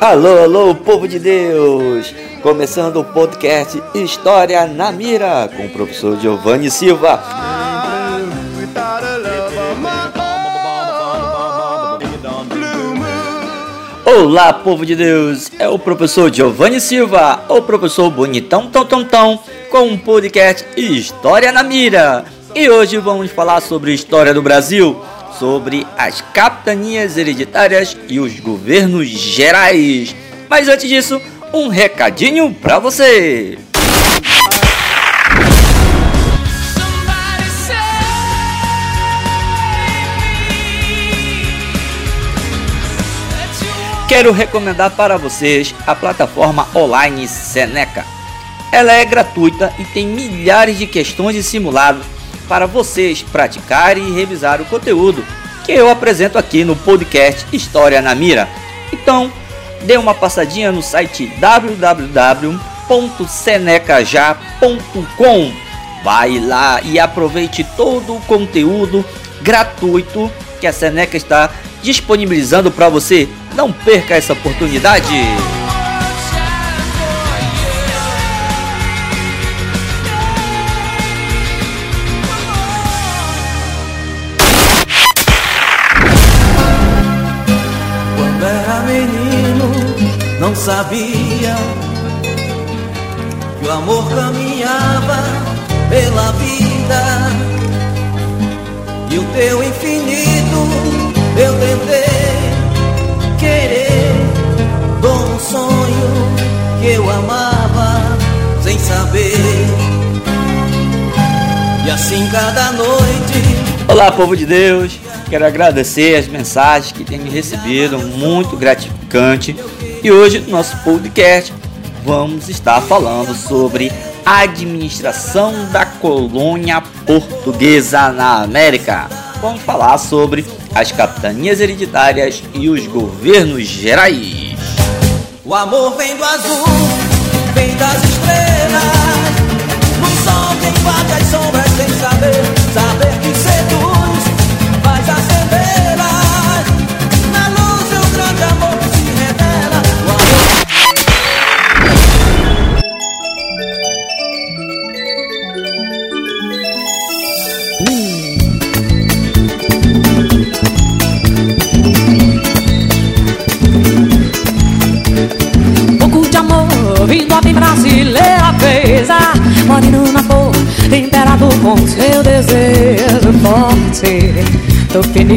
Alô, alô, povo de Deus! Começando o podcast História na Mira com o professor Giovanni Silva. Olá, povo de Deus! É o professor Giovanni Silva, o professor bonitão tão tão tão, com um podcast História na Mira. E hoje vamos falar sobre a história do Brasil, sobre as capitanias hereditárias e os governos gerais. Mas antes disso, um recadinho para você. Quero recomendar para vocês a plataforma online Seneca. Ela é gratuita e tem milhares de questões e simulados para vocês praticarem e revisar o conteúdo que eu apresento aqui no podcast História na Mira. Então, dê uma passadinha no site www.senecaja.com. Vai lá e aproveite todo o conteúdo gratuito que a Seneca está disponibilizando para você. Não perca essa oportunidade. Sabia que o amor caminhava pela vida e o teu infinito eu tentei querer como um sonho que eu amava sem saber. E assim cada noite Olá povo de Deus. Quero agradecer as mensagens que tenho recebido. Muito gratificante e hoje no nosso podcast vamos estar falando sobre a administração da colônia portuguesa na América. Vamos falar sobre as capitanias hereditárias e os governos gerais. O amor vem do azul, vem das estrelas, no sol invade as sombras sem saber, saber que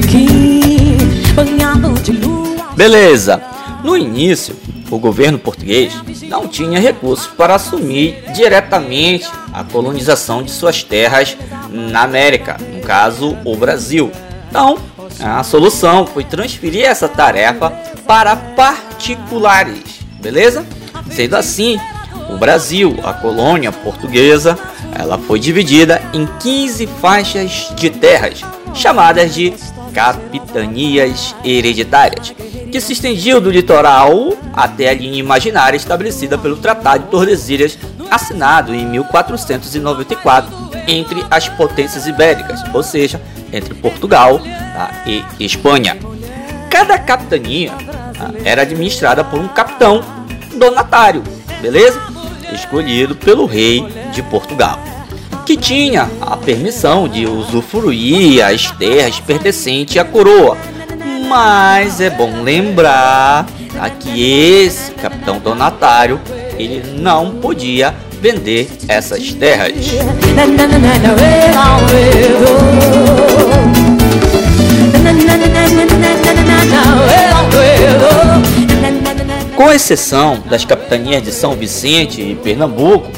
De Beleza, no início o governo português não tinha recursos para assumir diretamente a colonização de suas terras na América, no caso o Brasil. Então, a solução foi transferir essa tarefa para particulares, beleza? Sendo assim, o Brasil, a colônia portuguesa, ela foi dividida em 15 faixas de terras, chamadas de capitanias hereditárias, que se estendiam do litoral até a linha imaginária estabelecida pelo Tratado de Tordesilhas, assinado em 1494 entre as potências ibéricas, ou seja, entre Portugal tá, e Espanha. Cada capitania tá, era administrada por um capitão donatário, beleza? Escolhido pelo rei de Portugal, que tinha a permissão de usufruir as terras pertencentes à coroa. Mas é bom lembrar que esse capitão donatário ele não podia vender essas terras. Com exceção das capitanias de São Vicente e Pernambuco,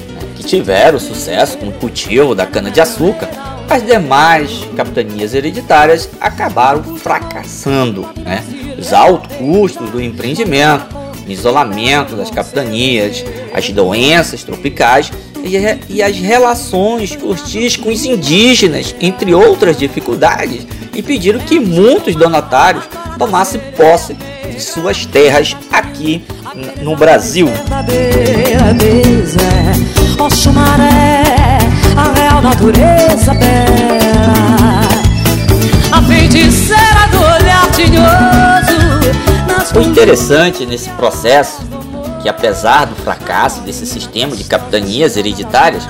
tiveram sucesso com o cultivo da cana-de-açúcar, as demais capitanias hereditárias acabaram fracassando. Né? Os altos custos do empreendimento, o isolamento das capitanias, as doenças tropicais e as relações hostis com os indígenas, entre outras dificuldades, impediram que muitos donatários tomassem posse de suas terras aqui no Brasil maré, a real natureza bela. A feiticeira do olhar tinhoso. O interessante nesse processo, que apesar do fracasso desse sistema de capitanias hereditárias,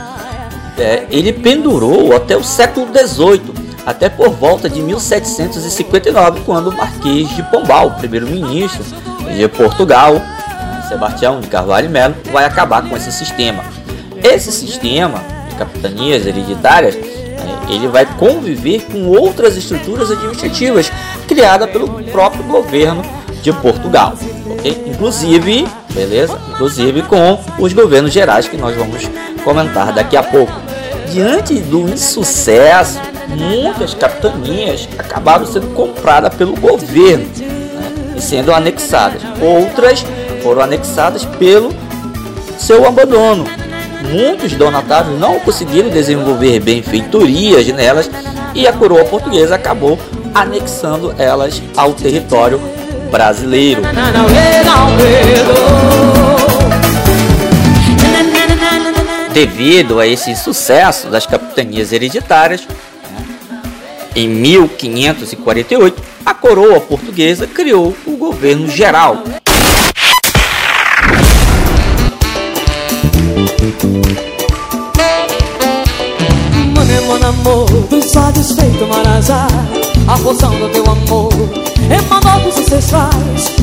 é, ele pendurou até o século XVIII, até por volta de 1759, quando o Marquês de Pombal, primeiro-ministro de Portugal, Sebastião de Carvalho Melo, vai acabar com esse sistema. Esse sistema de capitanias hereditárias é, ele vai conviver com outras estruturas administrativas criadas pelo próprio governo de Portugal, ok? Inclusive, beleza? Inclusive com os governos gerais que nós vamos comentar daqui a pouco. Diante do insucesso, muitas capitanias acabaram sendo compradas pelo governo né? e sendo anexadas. Outras foram anexadas pelo seu abandono. Muitos donatários não conseguiram desenvolver benfeitorias nelas e a coroa portuguesa acabou anexando elas ao território brasileiro. Devido a esse sucesso das capitanias hereditárias, em 1548, a coroa portuguesa criou o governo geral. Mon amor, A do teu amor Emanou dos ancestrais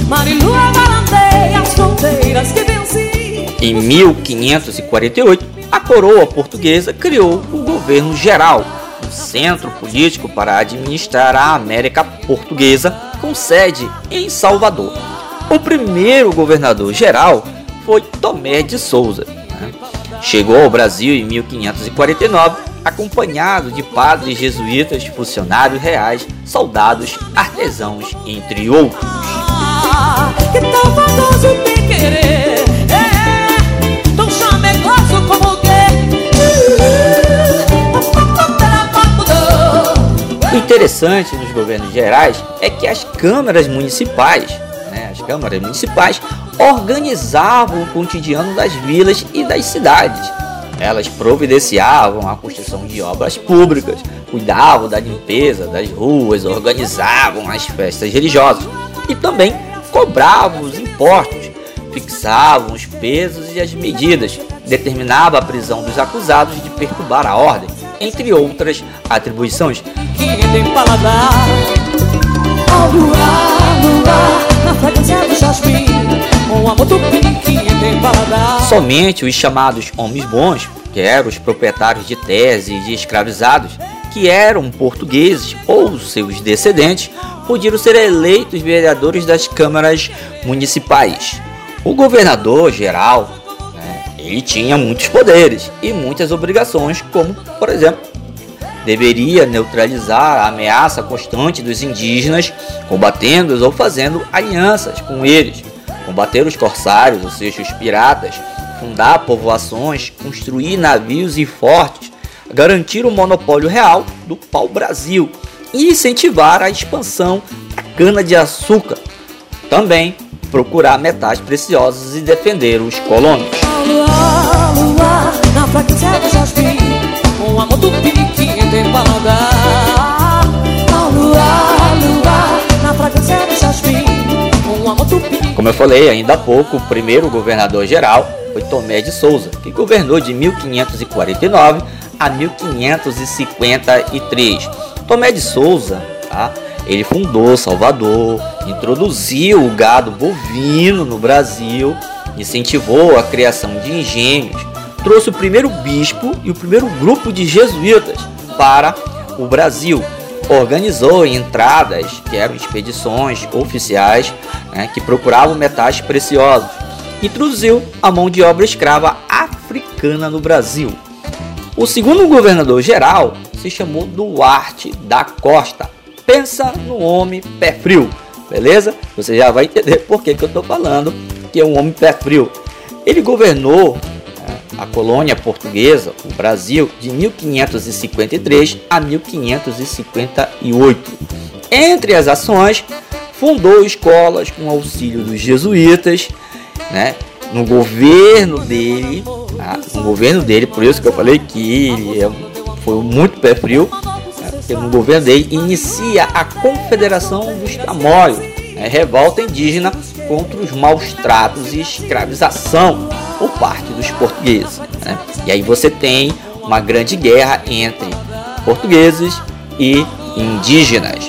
as fronteiras que venci Em 1548, a coroa portuguesa criou o governo geral um centro político para administrar a América Portuguesa, com sede em Salvador. O primeiro governador geral foi Tomé de Souza. Chegou ao Brasil em 1549 acompanhado de padres jesuítas, funcionários reais, soldados, artesãos, entre outros. Ah, que tão famoso tem querer é, Tão chamegoso como o O interessante nos governos gerais é que as câmaras municipais, né, as câmaras municipais organizavam o cotidiano das vilas e das cidades elas providenciavam a construção de obras públicas, cuidavam da limpeza das ruas, organizavam as festas religiosas e também cobravam os impostos, fixavam os pesos e as medidas, determinava a prisão dos acusados de perturbar a ordem, entre outras atribuições. Somente os chamados homens bons, que eram os proprietários de terras e escravizados, que eram portugueses ou seus descendentes, podiam ser eleitos vereadores das câmaras municipais. O governador geral, né, ele tinha muitos poderes e muitas obrigações, como, por exemplo, deveria neutralizar a ameaça constante dos indígenas, combatendo-os ou fazendo alianças com eles combater os corsários, ou seja, os piratas, fundar povoações, construir navios e fortes, garantir o monopólio real do pau-brasil e incentivar a expansão da cana-de-açúcar. Também procurar metais preciosos e defender os colonos. Como eu falei ainda há pouco, o primeiro governador geral foi Tomé de Souza, que governou de 1549 a 1553. Tomé de Souza, tá? ele fundou Salvador, introduziu o gado bovino no Brasil, incentivou a criação de engenhos, trouxe o primeiro bispo e o primeiro grupo de jesuítas para o Brasil, organizou entradas, que eram expedições oficiais, né, que procuravam metais preciosos. Introduziu a mão de obra escrava africana no Brasil. O segundo governador geral se chamou Duarte da Costa. Pensa no homem pé frio, beleza? Você já vai entender por que, que eu estou falando que é um homem pé frio. Ele governou a colônia portuguesa, o Brasil, de 1553 a 1558. Entre as ações, fundou escolas com auxílio dos jesuítas, né? No governo dele, tá? no governo dele, por isso que eu falei que ele é, foi muito pé frio, né? porque no governo dele inicia a Confederação dos Tamoios, né? revolta indígena contra os maus tratos e escravização por parte dos portugueses. Né? E aí você tem uma grande guerra entre portugueses e indígenas.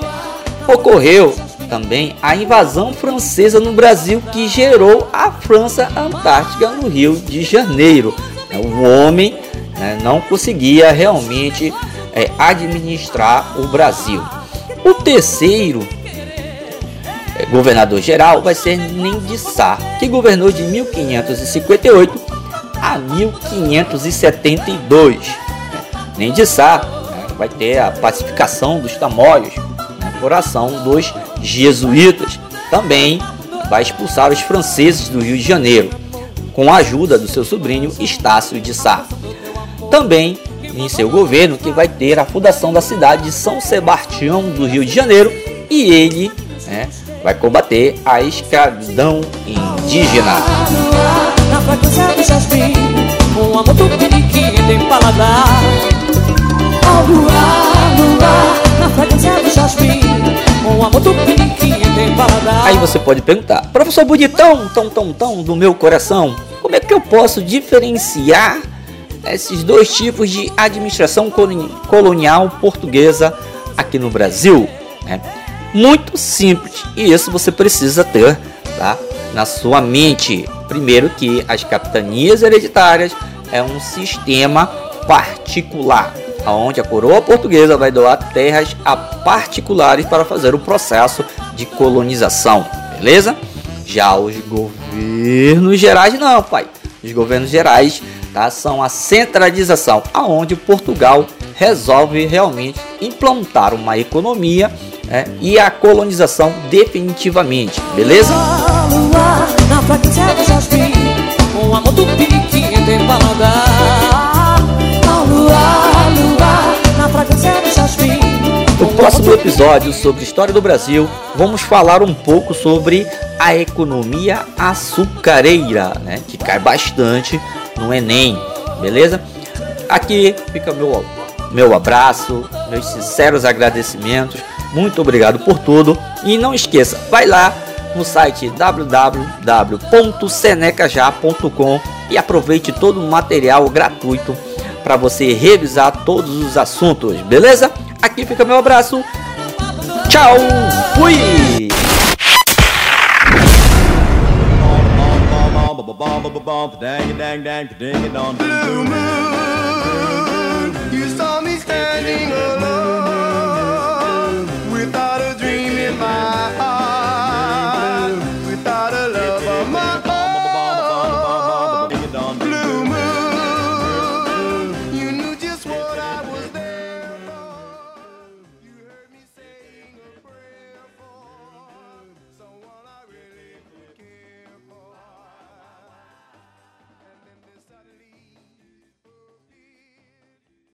Ocorreu também a invasão francesa no Brasil que gerou a França Antártica no Rio de Janeiro. O homem né, não conseguia realmente é, administrar o Brasil. O terceiro governador geral vai ser Nendi Sá, que governou de 1558 a 1572. Nendi Sá né, vai ter a pacificação dos tamoios, né, por ação dos jesuítas. Também vai expulsar os franceses do Rio de Janeiro, com a ajuda do seu sobrinho Estácio de Sá. Também em seu governo que vai ter a fundação da cidade de São Sebastião do Rio de Janeiro e ele né, vai combater a escravidão indígena. Na frequência do jasmim, um amor tem paladar. Ao luar, luar, na frequência do jasmim, um amor tem paladar. Aí você pode perguntar, professor bonitão, tão, tão, tão do meu coração, como é que eu posso diferenciar esses dois tipos de administração colonial portuguesa aqui no Brasil? Né? Muito simples e isso você precisa ter tá? na sua mente. Primeiro que as capitanias hereditárias é um sistema particular, onde a coroa portuguesa vai doar terras a particulares para fazer o processo de colonização, beleza? Já os governos gerais não, pai. Os governos gerais tá, são a centralização, aonde Portugal resolve realmente implantar uma economia é, e a colonização definitivamente, beleza? No próximo episódio sobre história do Brasil, vamos falar um pouco sobre a economia açucareira, né, que cai bastante no Enem, beleza? Aqui fica meu meu abraço, meus sinceros agradecimentos muito obrigado por tudo e não esqueça, vai lá no site www.senecaja.com e aproveite todo o material gratuito para você revisar todos os assuntos, beleza? Aqui fica meu abraço. Tchau. Fui. Blue moon, you saw me standing alone.